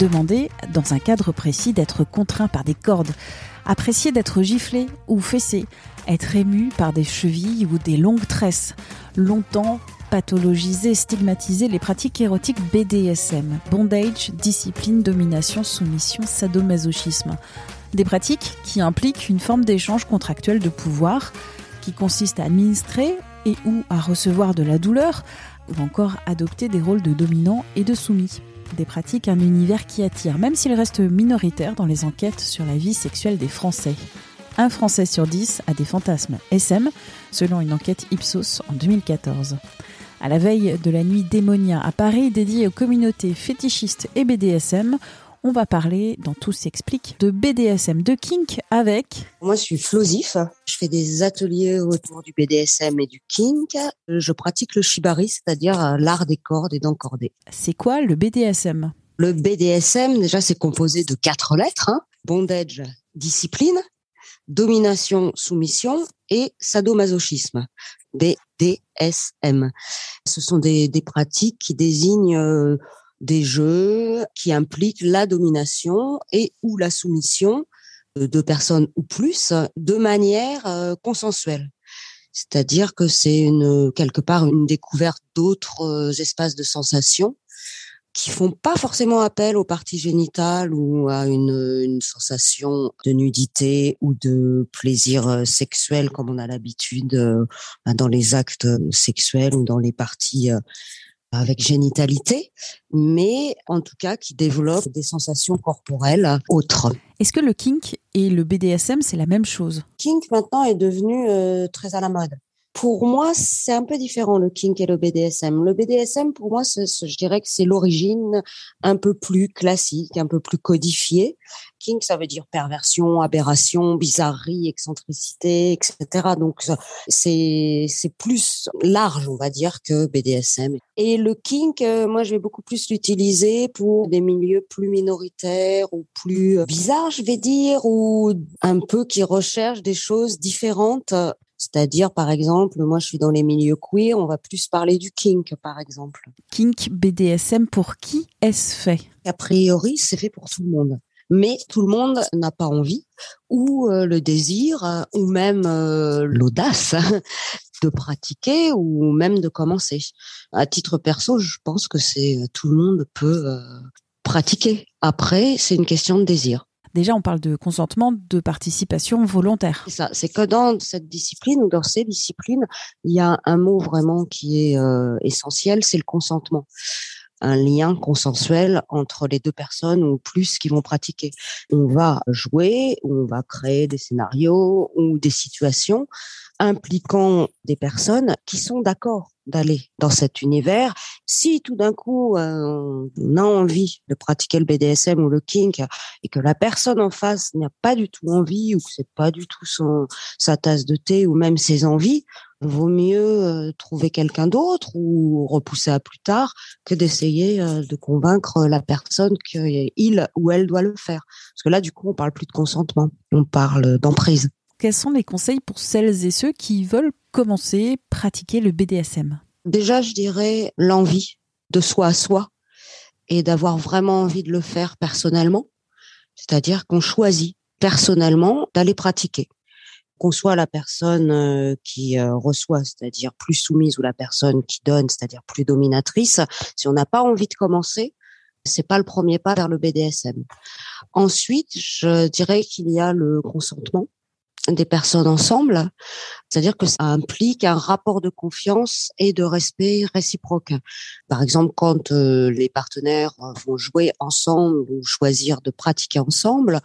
demander, dans un cadre précis, d'être contraint par des cordes, apprécier d'être giflé ou fessé, être ému par des chevilles ou des longues tresses, longtemps pathologiser, stigmatiser les pratiques érotiques BDSM, bondage, discipline, domination, soumission, sadomasochisme. Des pratiques qui impliquent une forme d'échange contractuel de pouvoir qui consiste à administrer et ou à recevoir de la douleur ou encore adopter des rôles de dominant et de soumis. Des pratiques, un univers qui attire, même s'il reste minoritaire dans les enquêtes sur la vie sexuelle des Français. Un Français sur dix a des fantasmes SM, selon une enquête Ipsos en 2014. À la veille de la nuit démonia à Paris dédiée aux communautés fétichistes et BDSM, on va parler, dans Tout s'explique, de BDSM, de kink avec... Moi, je suis Flosif. Je fais des ateliers autour du BDSM et du kink. Je pratique le shibari, c'est-à-dire euh, l'art des cordes et d'encorder. C'est quoi le BDSM Le BDSM, déjà, c'est composé de quatre lettres. Hein. Bondage, discipline, domination, soumission et sadomasochisme. BDSM. Ce sont des, des pratiques qui désignent euh, des jeux qui impliquent la domination et ou la soumission de personnes ou plus de manière euh, consensuelle. C'est-à-dire que c'est une quelque part une découverte d'autres euh, espaces de sensation qui font pas forcément appel aux parties génitales ou à une, sensation de nudité ou de plaisir euh, sexuel comme on a l'habitude bah, dans les actes sexuels ou dans les parties avec génitalité, mais en tout cas qui développe des sensations corporelles autres. Est-ce que le kink et le BDSM, c'est la même chose? Kink maintenant est devenu euh, très à la mode. Pour moi, c'est un peu différent le kink et le BDSM. Le BDSM, pour moi, je dirais que c'est l'origine un peu plus classique, un peu plus codifiée. Kink, ça veut dire perversion, aberration, bizarrerie, excentricité, etc. Donc c'est plus large, on va dire, que BDSM. Et le kink, euh, moi, je vais beaucoup plus l'utiliser pour des milieux plus minoritaires ou plus bizarres, je vais dire, ou un peu qui recherchent des choses différentes c'est-à-dire, par exemple, moi, je suis dans les milieux queer, on va plus parler du kink, par exemple. Kink, BDSM, pour qui est-ce fait? A priori, c'est fait pour tout le monde. Mais tout le monde n'a pas envie, ou euh, le désir, euh, ou même euh, l'audace de pratiquer, ou même de commencer. À titre perso, je pense que c'est tout le monde peut pratiquer. Après, c'est une question de désir. Déjà, on parle de consentement, de participation volontaire. C'est ça. C'est que dans cette discipline ou dans ces disciplines, il y a un mot vraiment qui est euh, essentiel, c'est le consentement un lien consensuel entre les deux personnes ou plus qui vont pratiquer. On va jouer, on va créer des scénarios ou des situations impliquant des personnes qui sont d'accord d'aller dans cet univers. Si tout d'un coup euh, on a envie de pratiquer le BDSM ou le kink et que la personne en face n'a pas du tout envie ou que c'est pas du tout son sa tasse de thé ou même ses envies, vaut mieux euh, trouver quelqu'un d'autre ou repousser à plus tard que d'essayer euh, de convaincre la personne qu'il ou elle doit le faire. Parce que là, du coup, on parle plus de consentement, on parle d'emprise. Quels sont les conseils pour celles et ceux qui veulent commencer, pratiquer le BDSM Déjà, je dirais l'envie de soi à soi et d'avoir vraiment envie de le faire personnellement. C'est-à-dire qu'on choisit personnellement d'aller pratiquer. Qu'on soit la personne euh, qui euh, reçoit, c'est-à-dire plus soumise, ou la personne qui donne, c'est-à-dire plus dominatrice, si on n'a pas envie de commencer, c'est pas le premier pas vers le BDSM. Ensuite, je dirais qu'il y a le consentement des personnes ensemble, c'est-à-dire que ça implique un rapport de confiance et de respect réciproque. Par exemple, quand euh, les partenaires vont jouer ensemble ou choisir de pratiquer ensemble,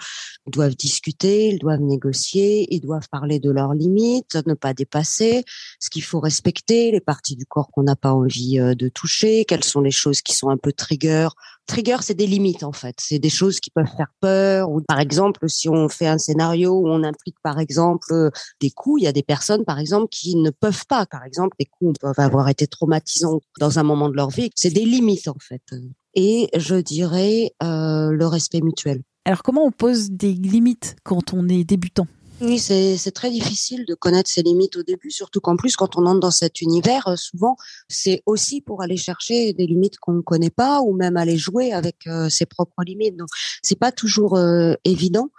ils doivent discuter, ils doivent négocier, ils doivent parler de leurs limites, ne pas dépasser, ce qu'il faut respecter, les parties du corps qu'on n'a pas envie euh, de toucher, quelles sont les choses qui sont un peu trigger Trigger, c'est des limites en fait. C'est des choses qui peuvent faire peur. Ou par exemple, si on fait un scénario où on implique par exemple des coups, il y a des personnes par exemple qui ne peuvent pas. Par exemple, des coups peuvent avoir été traumatisants dans un moment de leur vie. C'est des limites en fait. Et je dirais euh, le respect mutuel. Alors comment on pose des limites quand on est débutant? Oui, c'est très difficile de connaître ses limites au début, surtout qu'en plus, quand on entre dans cet univers, euh, souvent, c'est aussi pour aller chercher des limites qu'on ne connaît pas ou même aller jouer avec euh, ses propres limites. Donc, c'est pas toujours euh, évident.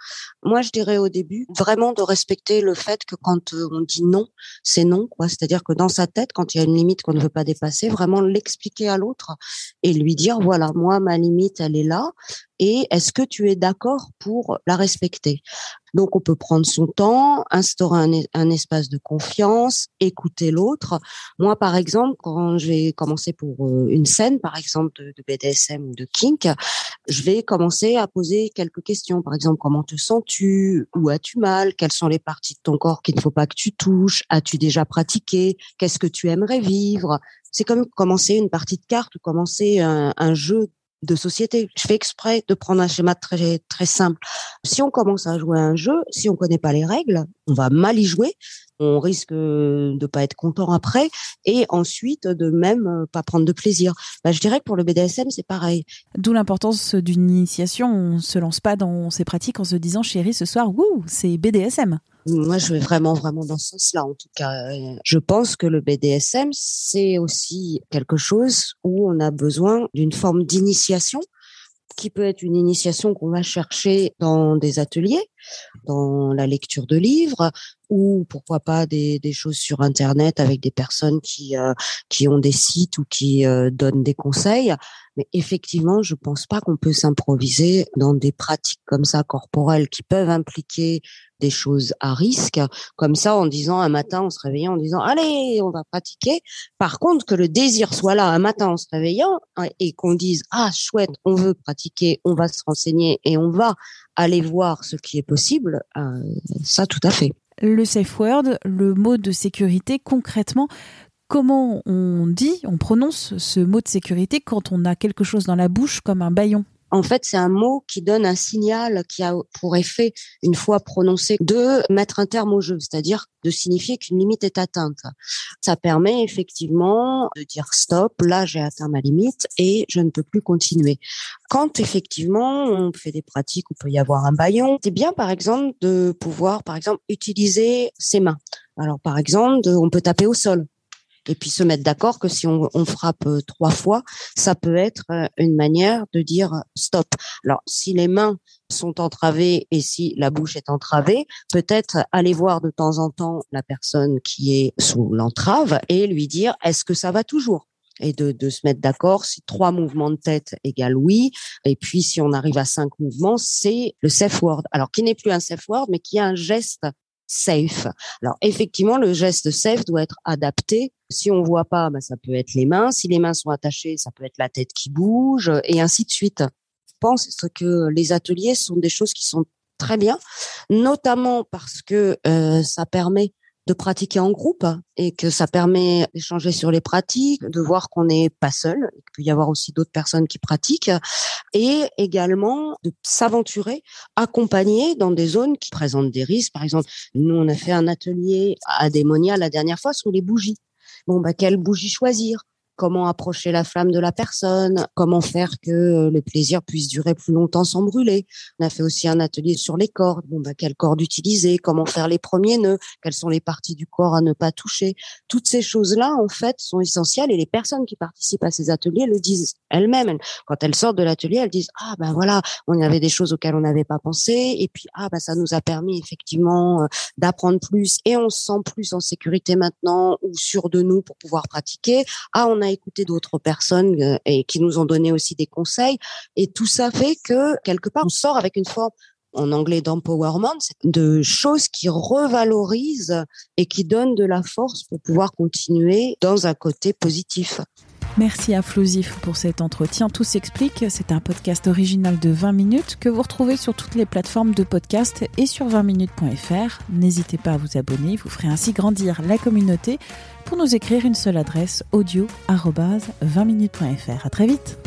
Moi, je dirais au début, vraiment de respecter le fait que quand on dit non, c'est non, quoi. C'est-à-dire que dans sa tête, quand il y a une limite qu'on ne veut pas dépasser, vraiment l'expliquer à l'autre et lui dire, voilà, moi, ma limite, elle est là et est-ce que tu es d'accord pour la respecter? Donc, on peut prendre son temps, instaurer un, espace de confiance, écouter l'autre. Moi, par exemple, quand je vais commencer pour euh, une scène, par exemple de, BDSM ou de kink, je vais commencer à poser quelques questions. Par exemple, comment te sens-tu? Où as-tu mal? Quelles sont les parties de ton corps qu'il ne faut pas que tu touches? As-tu déjà pratiqué? Qu'est-ce que tu aimerais vivre? C'est comme commencer une partie de cartes ou commencer un jeu de société. Je fais exprès de prendre un schéma très très simple. Si on commence à jouer un jeu, si on connaît pas les règles, on va mal y jouer, on risque de pas être content après et ensuite de même euh, pas prendre de plaisir. Bah, je dirais que pour le BDSM, c'est pareil. D'où l'importance d'une initiation. On se lance pas dans ces pratiques en se disant chérie ce soir, wouh, c'est BDSM. Moi, je vais vraiment, vraiment dans ce sens-là. En tout cas, je pense que le BDSM, c'est aussi quelque chose où on a besoin d'une forme d'initiation qui peut être une initiation qu'on va chercher dans des ateliers, dans la lecture de livres, ou pourquoi pas des, des choses sur Internet avec des personnes qui, euh, qui ont des sites ou qui euh, donnent des conseils. Mais effectivement, je pense pas qu'on peut s'improviser dans des pratiques comme ça corporelles qui peuvent impliquer des choses à risque, comme ça en disant un matin en se réveillant en disant allez on va pratiquer. Par contre que le désir soit là un matin en se réveillant hein, et qu'on dise ah chouette on veut pratiquer, on va se renseigner et on va aller voir ce qui est possible, euh, ça tout à fait. Le safe word, le mot de sécurité, concrètement, comment on dit, on prononce ce mot de sécurité quand on a quelque chose dans la bouche comme un baillon en fait, c'est un mot qui donne un signal qui a pour effet, une fois prononcé, de mettre un terme au jeu, c'est-à-dire de signifier qu'une limite est atteinte. Ça permet effectivement de dire stop, là j'ai atteint ma limite et je ne peux plus continuer. Quand effectivement on fait des pratiques où peut y avoir un baillon, c'est bien par exemple de pouvoir par exemple utiliser ses mains. Alors par exemple, on peut taper au sol et puis se mettre d'accord que si on, frappe euh, trois fois, ça peut être euh, une manière de dire stop. Alors, si les mains sont entravées et si la bouche est entravée, peut-être aller voir de temps en temps la personne qui est sous l'entrave et lui dire est-ce que ça va toujours? Et de, de se mettre d'accord si trois mouvements de tête égale oui et puis si on arrive à cinq mouvements c'est le safe word alors qui n'est plus un safe word mais qui est un geste safe. Alors effectivement, le geste safe doit être adapté. Si on voit pas, bah, ça peut être les mains. Si les mains sont attachées, ça peut être la tête qui bouge et ainsi de suite. Je pense que les ateliers sont des choses qui sont très bien, notamment parce que euh, ça permet de pratiquer en groupe et que ça permet d'échanger sur les pratiques, de voir qu'on n'est pas seul, qu'il peut y avoir aussi d'autres personnes qui pratiquent et également de s'aventurer, accompagner dans des zones qui présentent des risques. Par exemple, nous, on a fait un atelier à Démonia la dernière fois sur les bougies. Bon, bah, quelle bougie choisir? Comment approcher la flamme de la personne, comment faire que euh, le plaisir puisse durer plus longtemps sans brûler. On a fait aussi un atelier sur les cordes. Bon, bah, quelle corde utiliser, comment faire les premiers nœuds, quelles sont les parties du corps à ne pas toucher. Toutes ces choses-là, en fait, sont essentielles et les personnes qui participent à ces ateliers le disent elles-mêmes. Quand elles sortent de l'atelier, elles disent ah ben voilà, on avait des choses auxquelles on n'avait pas pensé et puis ah ben ça nous a permis effectivement euh, d'apprendre plus et on se sent plus en sécurité maintenant ou sûr de nous pour pouvoir pratiquer. Ah on a écouter d'autres personnes euh, et qui nous ont donné aussi des conseils. Et tout ça fait que quelque part, on sort avec une forme en anglais d'empowerment, de choses qui revalorisent et qui donnent de la force pour pouvoir continuer dans un côté positif. Merci à Flosif pour cet entretien. Tout s'explique. C'est un podcast original de 20 minutes que vous retrouvez sur toutes les plateformes de podcast et sur 20minutes.fr. N'hésitez pas à vous abonner. Vous ferez ainsi grandir la communauté pour nous écrire une seule adresse audio 20minutes.fr. À très vite.